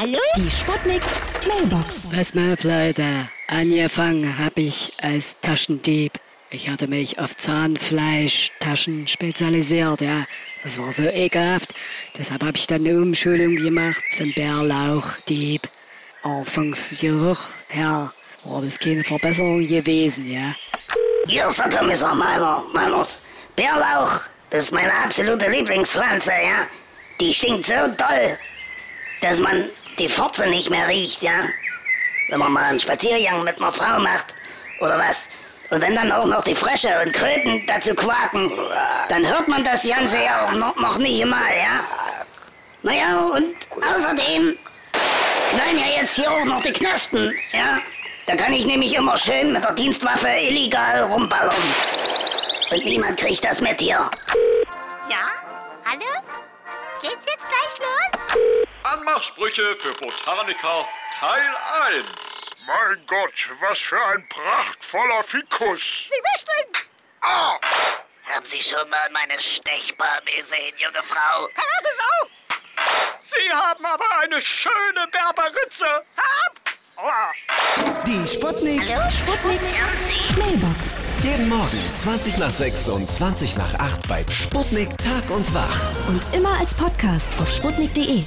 Hallo? Die Sputnik Mailbox. Pass mal auf, Leute. Angefangen habe ich als Taschendieb. Ich hatte mich auf Zahnfleischtaschen spezialisiert, ja. Das war so ekelhaft. Deshalb habe ich dann eine Umschulung gemacht zum Bärlauchdieb. Anfangsgeruch, ja, war das keine Verbesserung gewesen, ja. Hier ist der Kommissar Meiner, Meiners. Bärlauch, das ist meine absolute Lieblingspflanze, ja. Die stinkt so doll, dass man die Furze nicht mehr riecht, ja. Wenn man mal einen Spaziergang mit einer Frau macht oder was. Und wenn dann auch noch die Frösche und Kröten dazu quaken, dann hört man das Ganze ja auch noch, noch nicht immer, ja. Naja, und außerdem knallen ja jetzt hier auch noch die Knospen, ja. Da kann ich nämlich immer schön mit der Dienstwaffe illegal rumballern. Und niemand kriegt das mit hier. Ja? Hallo? Geht's jetzt gleich los? Anmachsprüche für Botaniker Teil 1. Mein Gott, was für ein prachtvoller Fikus. Sie Wischling! Ah, Haben Sie schon mal meine Stechpalme gesehen, junge Frau? Herr SSO! Sie haben aber eine schöne Berberitze. Hab! Aua. Die Sputnik Sputnik Mailbox. Jeden Morgen 20 nach 6 und 20 nach 8 bei Sputnik Tag und Wach. Und immer als Podcast auf sputnik.de.